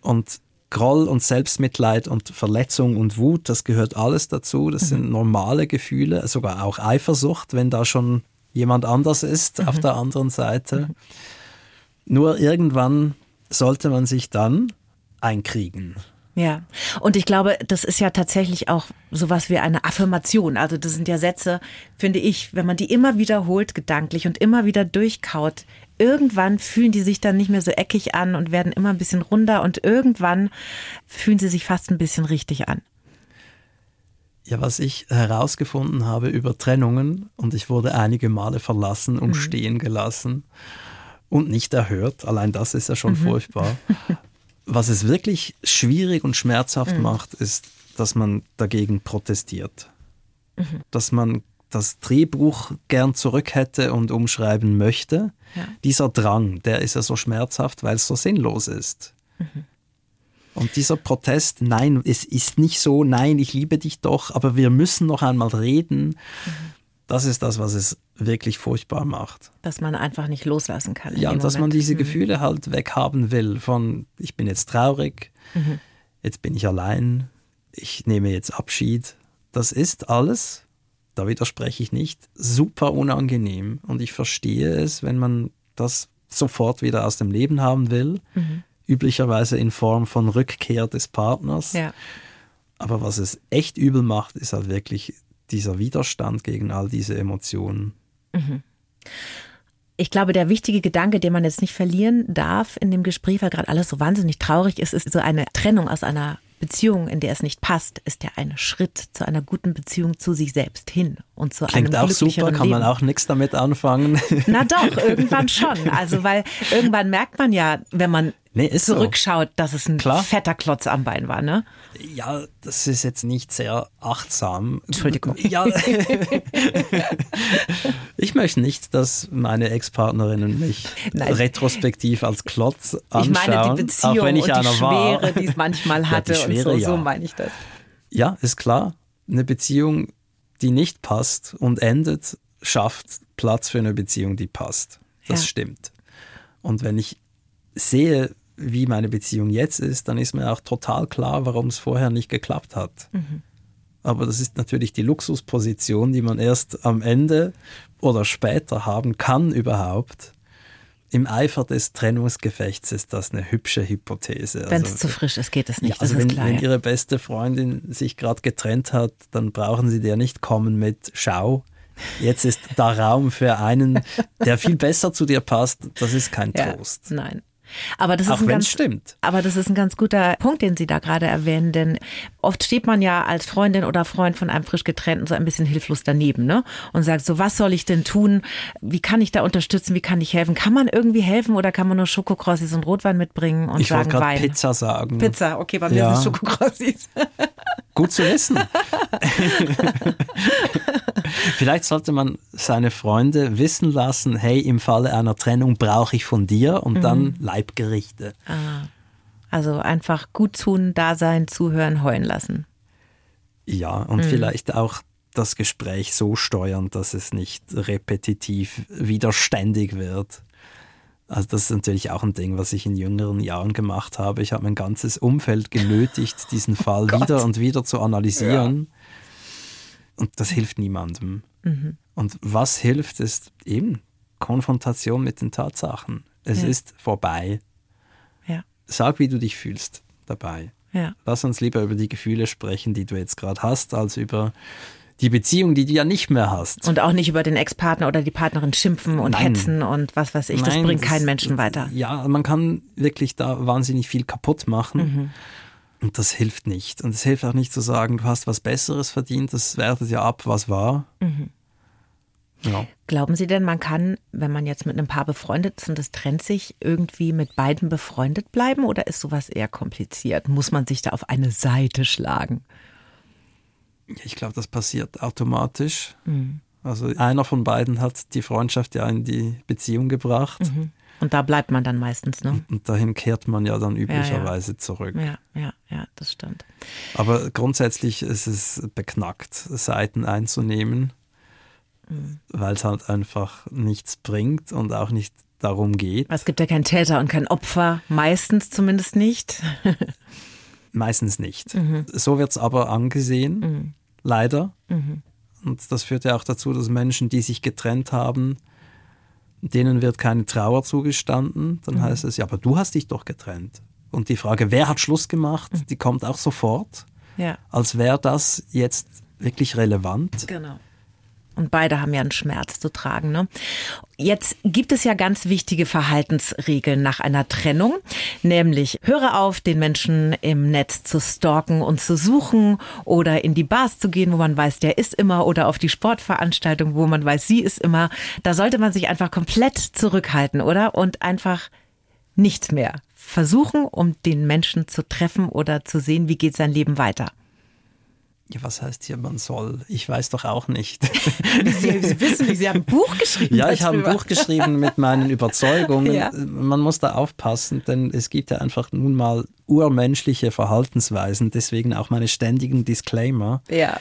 Und Groll und Selbstmitleid und Verletzung und Wut, das gehört alles dazu. Das mhm. sind normale Gefühle, sogar auch Eifersucht, wenn da schon jemand anders ist mhm. auf der anderen Seite. Mhm. Nur irgendwann sollte man sich dann einkriegen. Ja, und ich glaube, das ist ja tatsächlich auch sowas wie eine Affirmation. Also das sind ja Sätze, finde ich, wenn man die immer wiederholt gedanklich und immer wieder durchkaut, irgendwann fühlen die sich dann nicht mehr so eckig an und werden immer ein bisschen runder und irgendwann fühlen sie sich fast ein bisschen richtig an. Ja, was ich herausgefunden habe über Trennungen, und ich wurde einige Male verlassen und mhm. stehen gelassen und nicht erhört, allein das ist ja schon mhm. furchtbar. Was es wirklich schwierig und schmerzhaft mhm. macht, ist, dass man dagegen protestiert. Mhm. Dass man das Drehbuch gern zurück hätte und umschreiben möchte. Ja. Dieser Drang, der ist ja so schmerzhaft, weil es so sinnlos ist. Mhm. Und dieser Protest, nein, es ist nicht so, nein, ich liebe dich doch, aber wir müssen noch einmal reden, mhm. Das ist das, was es wirklich furchtbar macht. Dass man einfach nicht loslassen kann. Ja, und dass Moment. man diese mhm. Gefühle halt weghaben will von, ich bin jetzt traurig, mhm. jetzt bin ich allein, ich nehme jetzt Abschied. Das ist alles, da widerspreche ich nicht, super unangenehm. Und ich verstehe es, wenn man das sofort wieder aus dem Leben haben will. Mhm üblicherweise in Form von Rückkehr des Partners. Ja. Aber was es echt übel macht, ist halt wirklich dieser Widerstand gegen all diese Emotionen. Mhm. Ich glaube, der wichtige Gedanke, den man jetzt nicht verlieren darf in dem Gespräch, weil gerade alles so wahnsinnig traurig ist, ist so eine Trennung aus einer Beziehung, in der es nicht passt, ist ja ein Schritt zu einer guten Beziehung zu sich selbst hin und zu Klingt einem auch super, kann man auch nichts damit anfangen. Na doch, irgendwann schon. Also weil irgendwann merkt man ja, wenn man nee, zurückschaut, so. dass es ein Klar. fetter Klotz am Bein war, ne? Ja, das ist jetzt nicht sehr achtsam. Entschuldigung. Ja. ich möchte nicht, dass meine Ex-Partnerinnen mich Nein. retrospektiv als Klotz anschauen. Ich meine die Beziehung auch wenn ich und die Schwere, war. die es manchmal hatte ja, Schwere, und so, ja. so meine ich das. Ja, ist klar. Eine Beziehung, die nicht passt und endet, schafft Platz für eine Beziehung, die passt. Das ja. stimmt. Und wenn ich sehe, wie meine Beziehung jetzt ist, dann ist mir auch total klar, warum es vorher nicht geklappt hat. Mhm. Aber das ist natürlich die Luxusposition, die man erst am Ende oder später haben kann überhaupt. Im Eifer des Trennungsgefechts ist das eine hübsche Hypothese. Wenn es also, zu frisch ist, geht es nicht. Ja, also wenn, klar, wenn, Ihre beste Freundin sich gerade getrennt hat, dann brauchen Sie der nicht kommen mit Schau. Jetzt ist da Raum für einen, der viel besser zu dir passt. Das ist kein Trost. Ja, nein. Aber das, ist ein ganz, stimmt. aber das ist ein ganz guter Punkt, den Sie da gerade erwähnen, denn oft steht man ja als Freundin oder Freund von einem frisch getrennten so ein bisschen hilflos daneben ne? und sagt so, was soll ich denn tun? Wie kann ich da unterstützen? Wie kann ich helfen? Kann man irgendwie helfen oder kann man nur Schokokrossis und Rotwein mitbringen und ich sagen Wein? Pizza sagen. Pizza, okay, bei mir ja. sind Schokokrossis. Gut zu wissen. Vielleicht sollte man seine Freunde wissen lassen, hey, im Falle einer Trennung brauche ich von dir und mhm. dann Leibgerichte. Ah. Also einfach gut tun, da sein, zuhören, heulen lassen. Ja, und mhm. vielleicht auch das Gespräch so steuern, dass es nicht repetitiv widerständig wird. Also das ist natürlich auch ein Ding, was ich in jüngeren Jahren gemacht habe. Ich habe mein ganzes Umfeld genötigt, diesen oh Fall oh wieder und wieder zu analysieren. Ja. Und das hilft niemandem. Mhm. Und was hilft, ist eben Konfrontation mit den Tatsachen. Es ja. ist vorbei. Ja. Sag, wie du dich fühlst dabei. Ja. Lass uns lieber über die Gefühle sprechen, die du jetzt gerade hast, als über die Beziehung, die du ja nicht mehr hast. Und auch nicht über den Ex-Partner oder die Partnerin schimpfen und Nein. hetzen und was weiß ich. Das Nein, bringt keinen Menschen weiter. Ja, man kann wirklich da wahnsinnig viel kaputt machen. Mhm. Und das hilft nicht. Und es hilft auch nicht zu sagen, du hast was Besseres verdient, das wertet ja ab, was war. Mhm. Ja. Glauben Sie denn, man kann, wenn man jetzt mit einem Paar befreundet ist und das trennt sich, irgendwie mit beiden befreundet bleiben oder ist sowas eher kompliziert? Muss man sich da auf eine Seite schlagen? Ich glaube, das passiert automatisch. Mhm. Also einer von beiden hat die Freundschaft ja in die Beziehung gebracht. Mhm. Und da bleibt man dann meistens, ne? Und dahin kehrt man ja dann üblicherweise ja, ja. zurück. Ja, ja, ja, das stimmt. Aber grundsätzlich ist es beknackt, Seiten einzunehmen, mhm. weil es halt einfach nichts bringt und auch nicht darum geht. Es gibt ja keinen Täter und kein Opfer, meistens zumindest nicht. meistens nicht. Mhm. So wird es aber angesehen, mhm. leider. Mhm. Und das führt ja auch dazu, dass Menschen, die sich getrennt haben, denen wird keine Trauer zugestanden. Dann mhm. heißt es, ja, aber du hast dich doch getrennt. Und die Frage, wer hat Schluss gemacht, mhm. die kommt auch sofort. Ja. Als wäre das jetzt wirklich relevant. Genau. Und beide haben ja einen Schmerz zu tragen. Ne? Jetzt gibt es ja ganz wichtige Verhaltensregeln nach einer Trennung, nämlich höre auf, den Menschen im Netz zu stalken und zu suchen oder in die Bars zu gehen, wo man weiß, der ist immer oder auf die Sportveranstaltung, wo man weiß, sie ist immer. Da sollte man sich einfach komplett zurückhalten, oder? Und einfach nichts mehr versuchen, um den Menschen zu treffen oder zu sehen, wie geht sein Leben weiter. Ja, was heißt hier, man soll? Ich weiß doch auch nicht. Sie, Sie wissen nicht, Sie haben ein Buch geschrieben. Ja, ich habe ein Buch geschrieben mit meinen Überzeugungen. Ja. Man muss da aufpassen, denn es gibt ja einfach nun mal urmenschliche Verhaltensweisen, deswegen auch meine ständigen Disclaimer, ja.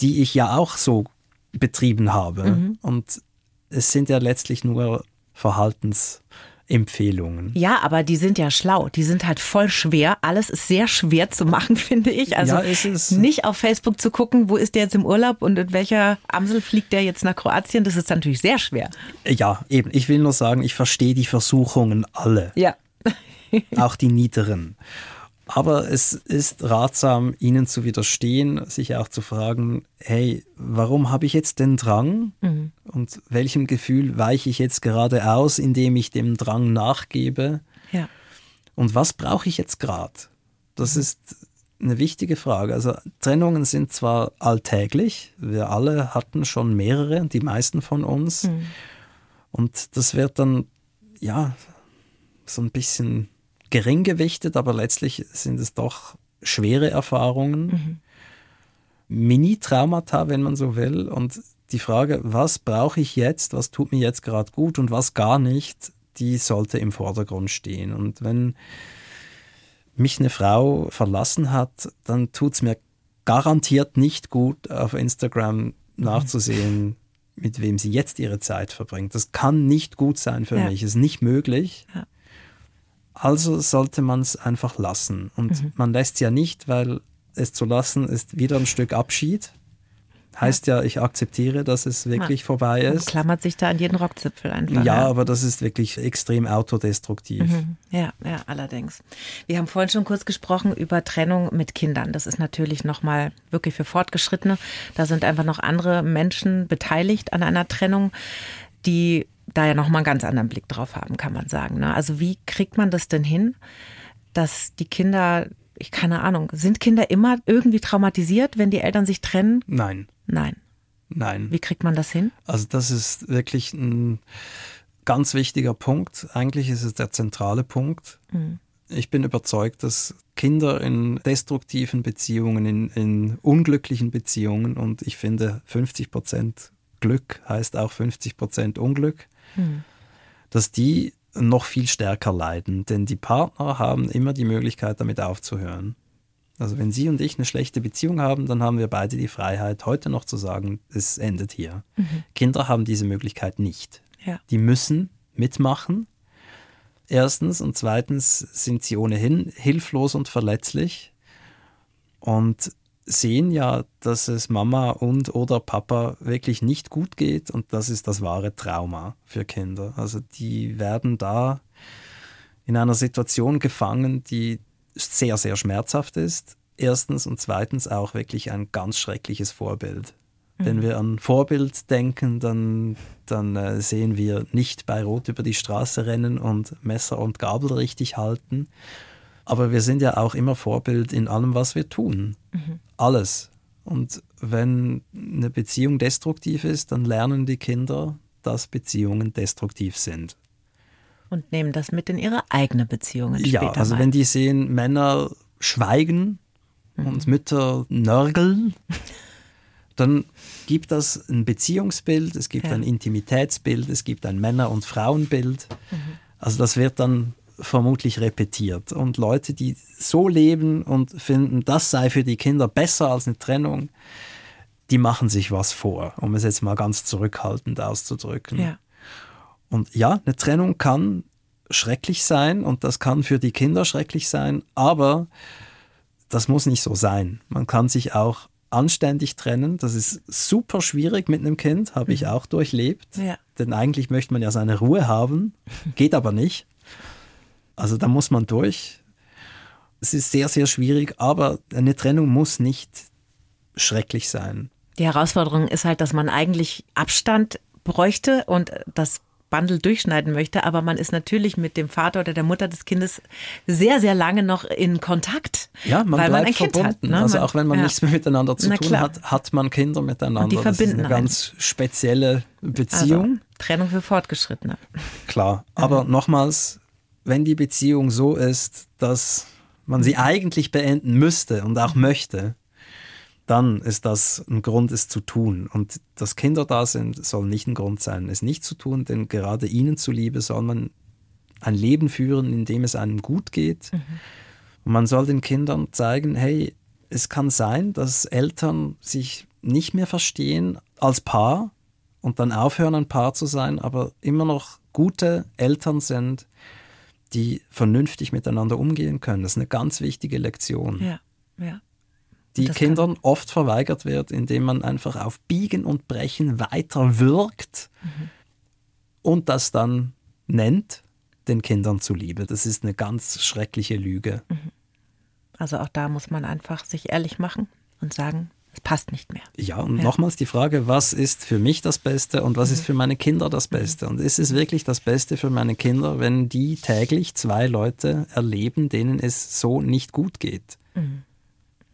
die ich ja auch so betrieben habe. Mhm. Und es sind ja letztlich nur Verhaltensweisen. Empfehlungen. Ja, aber die sind ja schlau. Die sind halt voll schwer. Alles ist sehr schwer zu machen, finde ich. Also ja, ist nicht auf Facebook zu gucken, wo ist der jetzt im Urlaub und in welcher Amsel fliegt der jetzt nach Kroatien, das ist natürlich sehr schwer. Ja, eben. Ich will nur sagen, ich verstehe die Versuchungen alle. Ja. Auch die niederen. Aber es ist ratsam, ihnen zu widerstehen, sich auch zu fragen, hey, warum habe ich jetzt den Drang? Mhm. Und welchem Gefühl weiche ich jetzt gerade aus, indem ich dem Drang nachgebe? Ja. Und was brauche ich jetzt gerade? Das mhm. ist eine wichtige Frage. Also Trennungen sind zwar alltäglich, wir alle hatten schon mehrere, die meisten von uns. Mhm. Und das wird dann, ja, so ein bisschen gering gewichtet, aber letztlich sind es doch schwere Erfahrungen. Mhm. Mini-Traumata, wenn man so will. Und die Frage, was brauche ich jetzt, was tut mir jetzt gerade gut und was gar nicht, die sollte im Vordergrund stehen. Und wenn mich eine Frau verlassen hat, dann tut es mir garantiert nicht gut, auf Instagram mhm. nachzusehen, mit wem sie jetzt ihre Zeit verbringt. Das kann nicht gut sein für ja. mich, ist nicht möglich. Ja. Also sollte man es einfach lassen. Und mhm. man lässt es ja nicht, weil es zu lassen ist wieder ein Stück Abschied. Heißt ja, ich akzeptiere, dass es wirklich ja. vorbei ist. Man klammert sich da an jeden Rockzipfel einfach. Ja, ja, aber das ist wirklich extrem autodestruktiv. Mhm. Ja, ja, allerdings. Wir haben vorhin schon kurz gesprochen über Trennung mit Kindern. Das ist natürlich nochmal wirklich für Fortgeschrittene. Da sind einfach noch andere Menschen beteiligt an einer Trennung, die da ja nochmal einen ganz anderen Blick drauf haben, kann man sagen. Ne? Also wie kriegt man das denn hin, dass die Kinder, ich keine Ahnung, sind Kinder immer irgendwie traumatisiert, wenn die Eltern sich trennen? Nein. Nein. Nein. Wie kriegt man das hin? Also das ist wirklich ein ganz wichtiger Punkt. Eigentlich ist es der zentrale Punkt. Mhm. Ich bin überzeugt, dass Kinder in destruktiven Beziehungen, in, in unglücklichen Beziehungen und ich finde 50 Prozent Glück heißt auch 50 Prozent Unglück, hm. dass die noch viel stärker leiden. Denn die Partner haben immer die Möglichkeit, damit aufzuhören. Also wenn Sie und ich eine schlechte Beziehung haben, dann haben wir beide die Freiheit, heute noch zu sagen, es endet hier. Mhm. Kinder haben diese Möglichkeit nicht. Ja. Die müssen mitmachen. Erstens und zweitens sind sie ohnehin hilflos und verletzlich. Und sehen ja, dass es Mama und oder Papa wirklich nicht gut geht und das ist das wahre Trauma für Kinder. Also die werden da in einer Situation gefangen, die sehr, sehr schmerzhaft ist. Erstens und zweitens auch wirklich ein ganz schreckliches Vorbild Mhm. Wenn wir an Vorbild denken, dann, dann äh, sehen wir nicht bei Rot über die Straße rennen und Messer und Gabel richtig halten. Aber wir sind ja auch immer Vorbild in allem, was wir tun. Mhm. Alles. Und wenn eine Beziehung destruktiv ist, dann lernen die Kinder, dass Beziehungen destruktiv sind. Und nehmen das mit in ihre eigene Beziehungen. Ja, also mal. wenn die sehen, Männer schweigen mhm. und Mütter nörgeln, dann gibt das ein Beziehungsbild, es gibt ja. ein Intimitätsbild, es gibt ein Männer- und Frauenbild. Mhm. Also das wird dann vermutlich repetiert. Und Leute, die so leben und finden, das sei für die Kinder besser als eine Trennung, die machen sich was vor, um es jetzt mal ganz zurückhaltend auszudrücken. Ja. Und ja, eine Trennung kann schrecklich sein und das kann für die Kinder schrecklich sein, aber das muss nicht so sein. Man kann sich auch anständig trennen. Das ist super schwierig mit einem Kind, habe ich mhm. auch durchlebt. Ja. Denn eigentlich möchte man ja seine Ruhe haben, geht aber nicht. Also da muss man durch. Es ist sehr, sehr schwierig, aber eine Trennung muss nicht schrecklich sein. Die Herausforderung ist halt, dass man eigentlich Abstand bräuchte und das Bundle durchschneiden möchte, aber man ist natürlich mit dem Vater oder der Mutter des Kindes sehr, sehr lange noch in Kontakt. Ja, man weil bleibt man ein verbunden. Kind hat, ne? Also auch wenn man ja. nichts mehr miteinander zu Na tun klar. hat, hat man Kinder miteinander. Und die verbinden das ist eine ganz spezielle Beziehung. Also, Trennung für Fortgeschrittene. Klar, aber mhm. nochmals, wenn die Beziehung so ist, dass man sie eigentlich beenden müsste und auch möchte, dann ist das ein Grund, es zu tun. Und dass Kinder da sind, soll nicht ein Grund sein, es nicht zu tun, denn gerade ihnen zuliebe soll man ein Leben führen, in dem es einem gut geht. Mhm. Und man soll den Kindern zeigen, hey, es kann sein, dass Eltern sich nicht mehr verstehen als Paar und dann aufhören, ein Paar zu sein, aber immer noch gute Eltern sind, die vernünftig miteinander umgehen können. Das ist eine ganz wichtige Lektion. Ja, ja. Die Kindern oft verweigert wird, indem man einfach auf Biegen und Brechen weiter wirkt mhm. und das dann nennt, den Kindern zuliebe. Das ist eine ganz schreckliche Lüge. Mhm. Also auch da muss man einfach sich ehrlich machen und sagen, es passt nicht mehr. Ja, und ja. nochmals die Frage, was ist für mich das Beste und was mhm. ist für meine Kinder das Beste? Und ist es wirklich das Beste für meine Kinder, wenn die täglich zwei Leute erleben, denen es so nicht gut geht? Mhm.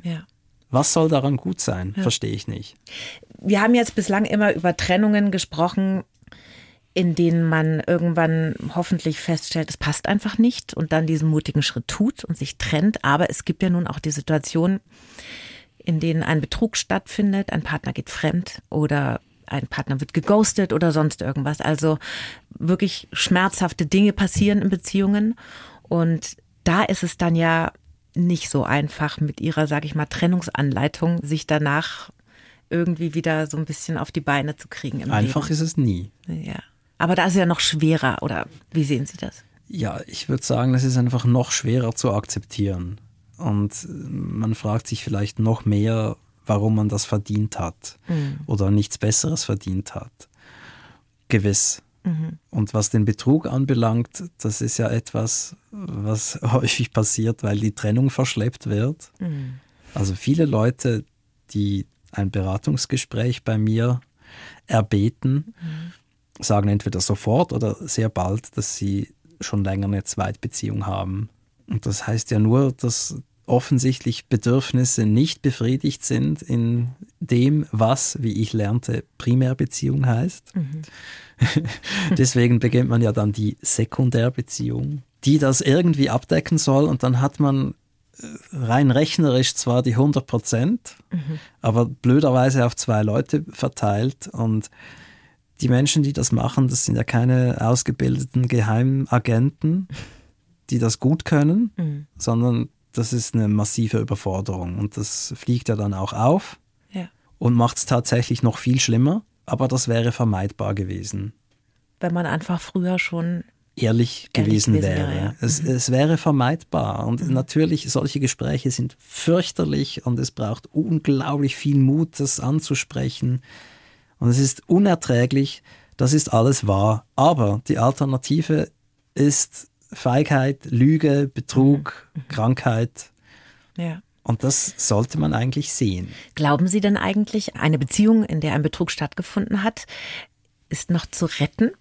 Ja. Was soll daran gut sein? Ja. Verstehe ich nicht. Wir haben jetzt bislang immer über Trennungen gesprochen, in denen man irgendwann hoffentlich feststellt, es passt einfach nicht und dann diesen mutigen Schritt tut und sich trennt. Aber es gibt ja nun auch die Situation, in denen ein Betrug stattfindet, ein Partner geht fremd oder ein Partner wird geghostet oder sonst irgendwas. Also wirklich schmerzhafte Dinge passieren in Beziehungen. Und da ist es dann ja nicht so einfach mit ihrer, sage ich mal, Trennungsanleitung, sich danach irgendwie wieder so ein bisschen auf die Beine zu kriegen. einfach Leben. ist es nie. Ja. Aber da ist es ja noch schwerer, oder wie sehen Sie das? Ja, ich würde sagen, es ist einfach noch schwerer zu akzeptieren. Und man fragt sich vielleicht noch mehr, warum man das verdient hat mhm. oder nichts Besseres verdient hat. Gewiss. Mhm. Und was den Betrug anbelangt, das ist ja etwas, was häufig passiert, weil die Trennung verschleppt wird. Mhm. Also viele Leute, die ein Beratungsgespräch bei mir erbeten, mhm. sagen entweder sofort oder sehr bald, dass sie schon länger eine Zweitbeziehung haben. Und das heißt ja nur, dass offensichtlich Bedürfnisse nicht befriedigt sind in dem, was, wie ich lernte, Primärbeziehung heißt. Mhm. Deswegen beginnt man ja dann die Sekundärbeziehung, die das irgendwie abdecken soll und dann hat man äh, rein rechnerisch zwar die 100 Prozent, mhm. aber blöderweise auf zwei Leute verteilt und die Menschen, die das machen, das sind ja keine ausgebildeten Geheimagenten, die das gut können, mhm. sondern das ist eine massive Überforderung und das fliegt ja dann auch auf ja. und macht es tatsächlich noch viel schlimmer, aber das wäre vermeidbar gewesen. Wenn man einfach früher schon ehrlich, gewesen, gewesen, wäre. wäre ja. es, mhm. es, wäre vermeidbar. Und mhm. natürlich, solche Gespräche sind fürchterlich und es braucht unglaublich viel Mut, das anzusprechen. Und es ist unerträglich, das ist alles wahr. Aber die Alternative ist Feigheit, Lüge, Betrug, mhm. Krankheit. Ja. Und das sollte man eigentlich sehen. Glauben Sie denn eigentlich, eine Beziehung, in der ein Betrug stattgefunden hat, ist noch zu retten?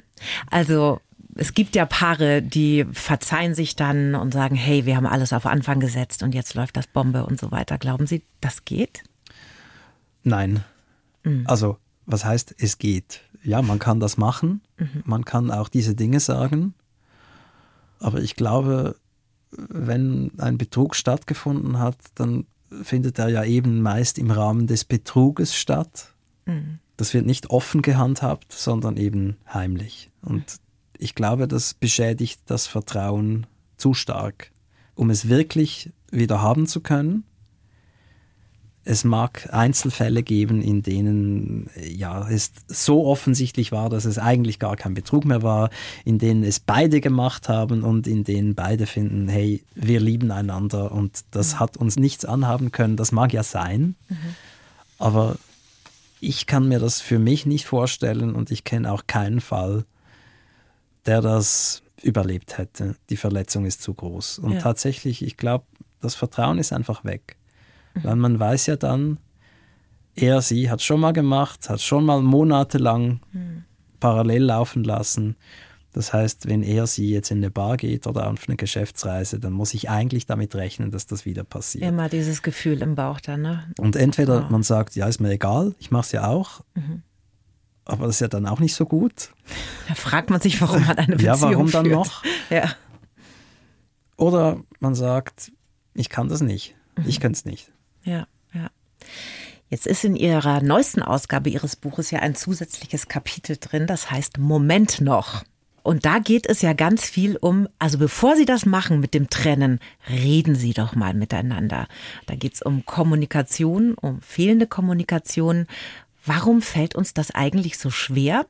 Also es gibt ja Paare, die verzeihen sich dann und sagen, hey, wir haben alles auf Anfang gesetzt und jetzt läuft das Bombe und so weiter. Glauben Sie, das geht? Nein. Mhm. Also, was heißt, es geht? Ja, man kann das machen, mhm. man kann auch diese Dinge sagen, aber ich glaube, wenn ein Betrug stattgefunden hat, dann findet er ja eben meist im Rahmen des Betruges statt. Mhm. Das wird nicht offen gehandhabt, sondern eben heimlich. Und ich glaube, das beschädigt das Vertrauen zu stark. Um es wirklich wieder haben zu können, es mag Einzelfälle geben, in denen ja, es so offensichtlich war, dass es eigentlich gar kein Betrug mehr war, in denen es beide gemacht haben und in denen beide finden, hey, wir lieben einander und das mhm. hat uns nichts anhaben können. Das mag ja sein, mhm. aber ich kann mir das für mich nicht vorstellen und ich kenne auch keinen Fall, der das überlebt hätte. Die Verletzung ist zu groß. Und ja. tatsächlich, ich glaube, das Vertrauen ist einfach weg. Weil man weiß ja dann, er, sie hat schon mal gemacht, hat schon mal monatelang mhm. parallel laufen lassen. Das heißt, wenn er sie jetzt in eine Bar geht oder auf eine Geschäftsreise, dann muss ich eigentlich damit rechnen, dass das wieder passiert. Immer dieses Gefühl im Bauch dann, ne? Und entweder oh. man sagt, ja, ist mir egal, ich mache es ja auch. Mhm. Aber das ist ja dann auch nicht so gut. Da fragt man sich, warum man eine Beziehung Ja, warum dann führt. noch? Ja. Oder man sagt, ich kann das nicht. Mhm. Ich kann es nicht. Ja, ja. Jetzt ist in Ihrer neuesten Ausgabe Ihres Buches ja ein zusätzliches Kapitel drin, das heißt Moment noch. Und da geht es ja ganz viel um, also bevor Sie das machen mit dem Trennen, reden Sie doch mal miteinander. Da geht es um Kommunikation, um fehlende Kommunikation, Warum fällt uns das eigentlich so schwer?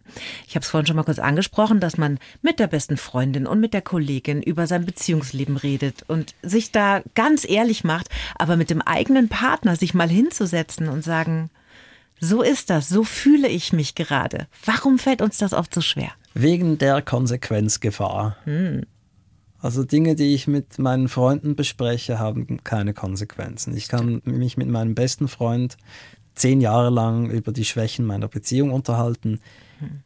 Ich habe es vorhin schon mal kurz angesprochen, dass man mit der besten Freundin und mit der Kollegin über sein Beziehungsleben redet und sich da ganz ehrlich macht, aber mit dem eigenen Partner sich mal hinzusetzen und sagen, so ist das, so fühle ich mich gerade. Warum fällt uns das oft so schwer? Wegen der Konsequenzgefahr. Hm. Also Dinge, die ich mit meinen Freunden bespreche, haben keine Konsequenzen. Ich kann mich mit meinem besten Freund zehn Jahre lang über die Schwächen meiner Beziehung unterhalten,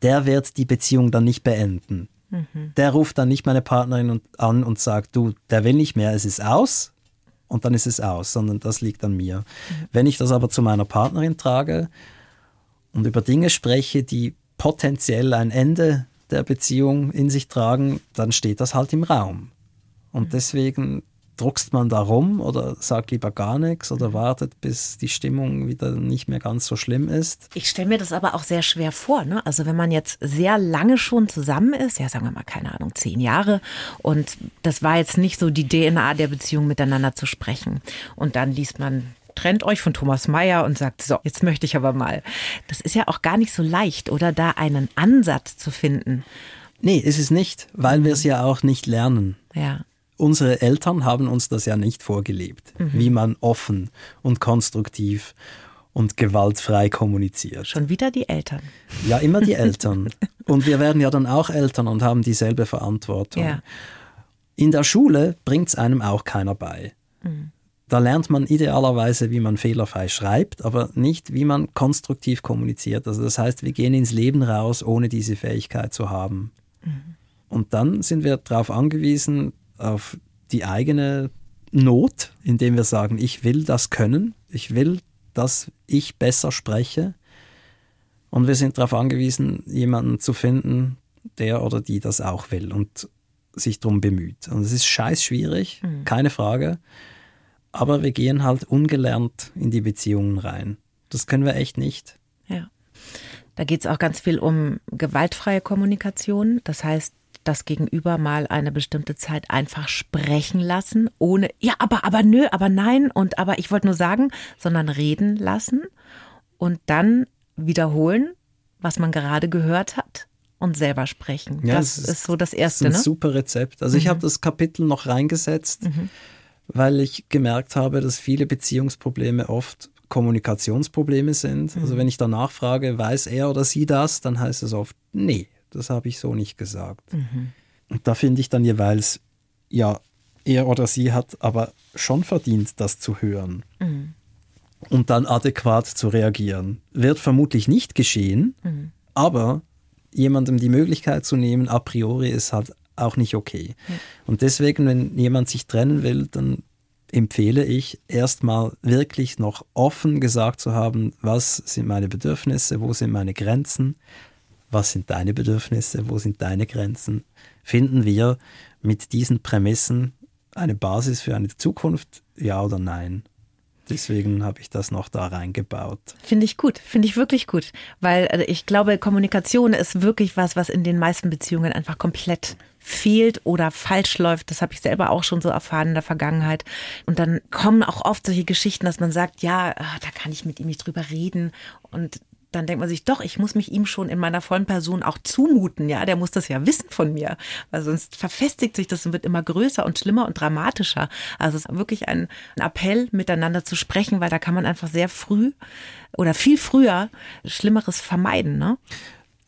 der wird die Beziehung dann nicht beenden. Mhm. Der ruft dann nicht meine Partnerin an und sagt, du, der will nicht mehr, es ist aus und dann ist es aus, sondern das liegt an mir. Mhm. Wenn ich das aber zu meiner Partnerin trage und über Dinge spreche, die potenziell ein Ende der Beziehung in sich tragen, dann steht das halt im Raum. Und mhm. deswegen druckst man da rum oder sagt lieber gar nichts oder wartet, bis die Stimmung wieder nicht mehr ganz so schlimm ist? Ich stelle mir das aber auch sehr schwer vor. Ne? Also wenn man jetzt sehr lange schon zusammen ist, ja sagen wir mal, keine Ahnung, zehn Jahre und das war jetzt nicht so die DNA der Beziehung miteinander zu sprechen. Und dann liest man trennt euch von Thomas Mayer und sagt, so, jetzt möchte ich aber mal. Das ist ja auch gar nicht so leicht, oder da einen Ansatz zu finden. Nee, ist es nicht, weil wir es ja auch nicht lernen. Ja unsere Eltern haben uns das ja nicht vorgelebt, mhm. wie man offen und konstruktiv und gewaltfrei kommuniziert. Schon wieder die Eltern. Ja, immer die Eltern. und wir werden ja dann auch Eltern und haben dieselbe Verantwortung. Ja. In der Schule bringt es einem auch keiner bei. Mhm. Da lernt man idealerweise, wie man fehlerfrei schreibt, aber nicht, wie man konstruktiv kommuniziert. Also das heißt, wir gehen ins Leben raus, ohne diese Fähigkeit zu haben. Mhm. Und dann sind wir darauf angewiesen, auf die eigene Not, indem wir sagen, ich will das können, ich will, dass ich besser spreche. Und wir sind darauf angewiesen, jemanden zu finden, der oder die das auch will und sich darum bemüht. Und es ist scheiß schwierig, mhm. keine Frage. Aber wir gehen halt ungelernt in die Beziehungen rein. Das können wir echt nicht. Ja. Da geht es auch ganz viel um gewaltfreie Kommunikation. Das heißt, das Gegenüber mal eine bestimmte Zeit einfach sprechen lassen, ohne, ja, aber, aber nö, aber nein und aber ich wollte nur sagen, sondern reden lassen und dann wiederholen, was man gerade gehört hat und selber sprechen. Ja, das ist, ist, so das Erste. Das ist ein ne? super Rezept. Also mhm. ich habe das Kapitel noch reingesetzt, mhm. weil ich gemerkt habe, dass viele Beziehungsprobleme oft Kommunikationsprobleme sind. Also mhm. Also wenn ich danach frage, weiß er oder sie das, dann heißt es oft, nee, das habe ich so nicht gesagt. Mhm. Und da finde ich dann jeweils, ja, er oder sie hat aber schon verdient, das zu hören. Mhm. Und dann adäquat zu reagieren. Wird vermutlich nicht geschehen, mhm. aber jemandem die Möglichkeit zu nehmen, a priori ist halt auch nicht okay. Ja. Und deswegen, wenn jemand sich trennen will, dann empfehle ich erstmal wirklich noch offen gesagt zu haben, was sind meine Bedürfnisse, wo sind meine Grenzen, was sind deine Bedürfnisse, wo sind deine Grenzen. Finden wir mit diesen Prämissen eine Basis für eine Zukunft, ja oder nein? Deswegen habe ich das noch da reingebaut. Finde ich gut, finde ich wirklich gut, weil also ich glaube, Kommunikation ist wirklich was, was in den meisten Beziehungen einfach komplett fehlt oder falsch läuft. Das habe ich selber auch schon so erfahren in der Vergangenheit. Und dann kommen auch oft solche Geschichten, dass man sagt, ja, ah, da kann ich mit ihm nicht drüber reden. Und dann denkt man sich, doch, ich muss mich ihm schon in meiner vollen Person auch zumuten, ja, der muss das ja wissen von mir, weil sonst verfestigt sich das und wird immer größer und schlimmer und dramatischer. Also es ist wirklich ein, ein Appell, miteinander zu sprechen, weil da kann man einfach sehr früh oder viel früher Schlimmeres vermeiden, ne?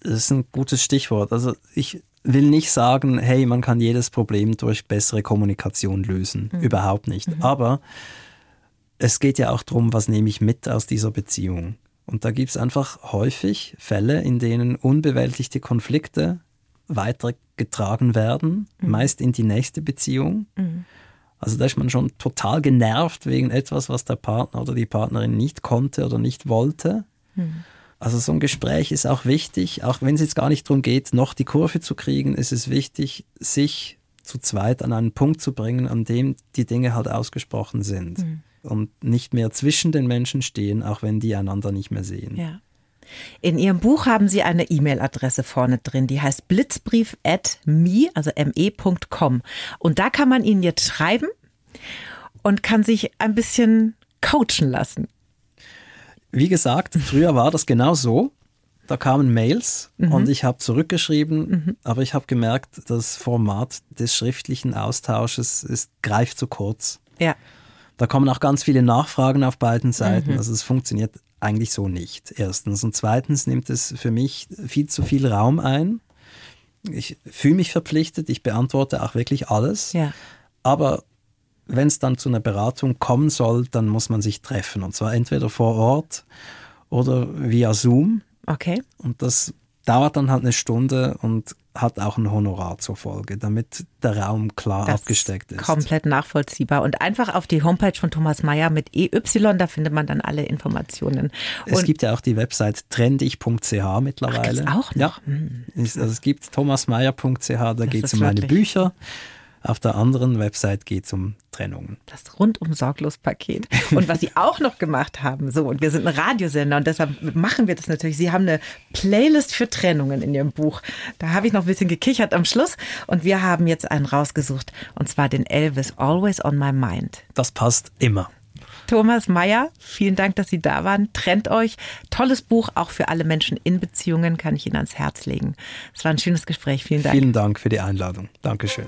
Das ist ein gutes Stichwort. Also ich will nicht sagen, hey, man kann jedes Problem durch bessere Kommunikation lösen. Mhm. Überhaupt nicht. Mhm. Aber es geht ja auch darum, was nehme ich mit aus dieser Beziehung. Und da gibt es einfach häufig Fälle, in denen unbewältigte Konflikte weitergetragen werden, mhm. meist in die nächste Beziehung. Mhm. Also da ist man schon total genervt wegen etwas, was der Partner oder die Partnerin nicht konnte oder nicht wollte. Mhm. Also so ein Gespräch ist auch wichtig, auch wenn es jetzt gar nicht darum geht, noch die Kurve zu kriegen, ist es wichtig, sich zu zweit an einen Punkt zu bringen, an dem die Dinge halt ausgesprochen sind. Mhm und nicht mehr zwischen den Menschen stehen, auch wenn die einander nicht mehr sehen. Ja. In Ihrem Buch haben Sie eine E-Mail-Adresse vorne drin, die heißt blitzbrief at me, also me.com. Und da kann man Ihnen jetzt schreiben und kann sich ein bisschen coachen lassen. Wie gesagt, früher war das genau so. Da kamen Mails mhm. und ich habe zurückgeschrieben, mhm. aber ich habe gemerkt, das Format des schriftlichen Austausches ist, greift zu kurz. Ja. Da kommen auch ganz viele Nachfragen auf beiden Seiten. Mhm. Also es funktioniert eigentlich so nicht. Erstens. Und zweitens nimmt es für mich viel zu viel Raum ein. Ich fühle mich verpflichtet, ich beantworte auch wirklich alles. Ja. Aber wenn es dann zu einer Beratung kommen soll, dann muss man sich treffen. Und zwar entweder vor Ort oder via Zoom. Okay. Und das dauert dann halt eine Stunde und hat auch ein Honorar zur Folge, damit der Raum klar das abgesteckt ist. Komplett nachvollziehbar. Und einfach auf die Homepage von Thomas Mayer mit EY, da findet man dann alle Informationen. Und es gibt ja auch die Website trendig.ch mittlerweile. Ach, auch noch? Ja. Hm. Also es gibt thomasmayer.ch, da geht es um meine Bücher. Auf der anderen Website geht es um Trennungen. Das rundum sorglos Paket. Und was Sie auch noch gemacht haben, so, und wir sind ein Radiosender und deshalb machen wir das natürlich. Sie haben eine Playlist für Trennungen in Ihrem Buch. Da habe ich noch ein bisschen gekichert am Schluss und wir haben jetzt einen rausgesucht und zwar den Elvis Always on My Mind. Das passt immer. Thomas Mayer, vielen Dank, dass Sie da waren. Trennt euch. Tolles Buch, auch für alle Menschen in Beziehungen, kann ich Ihnen ans Herz legen. Es war ein schönes Gespräch. Vielen Dank. Vielen Dank für die Einladung. Dankeschön.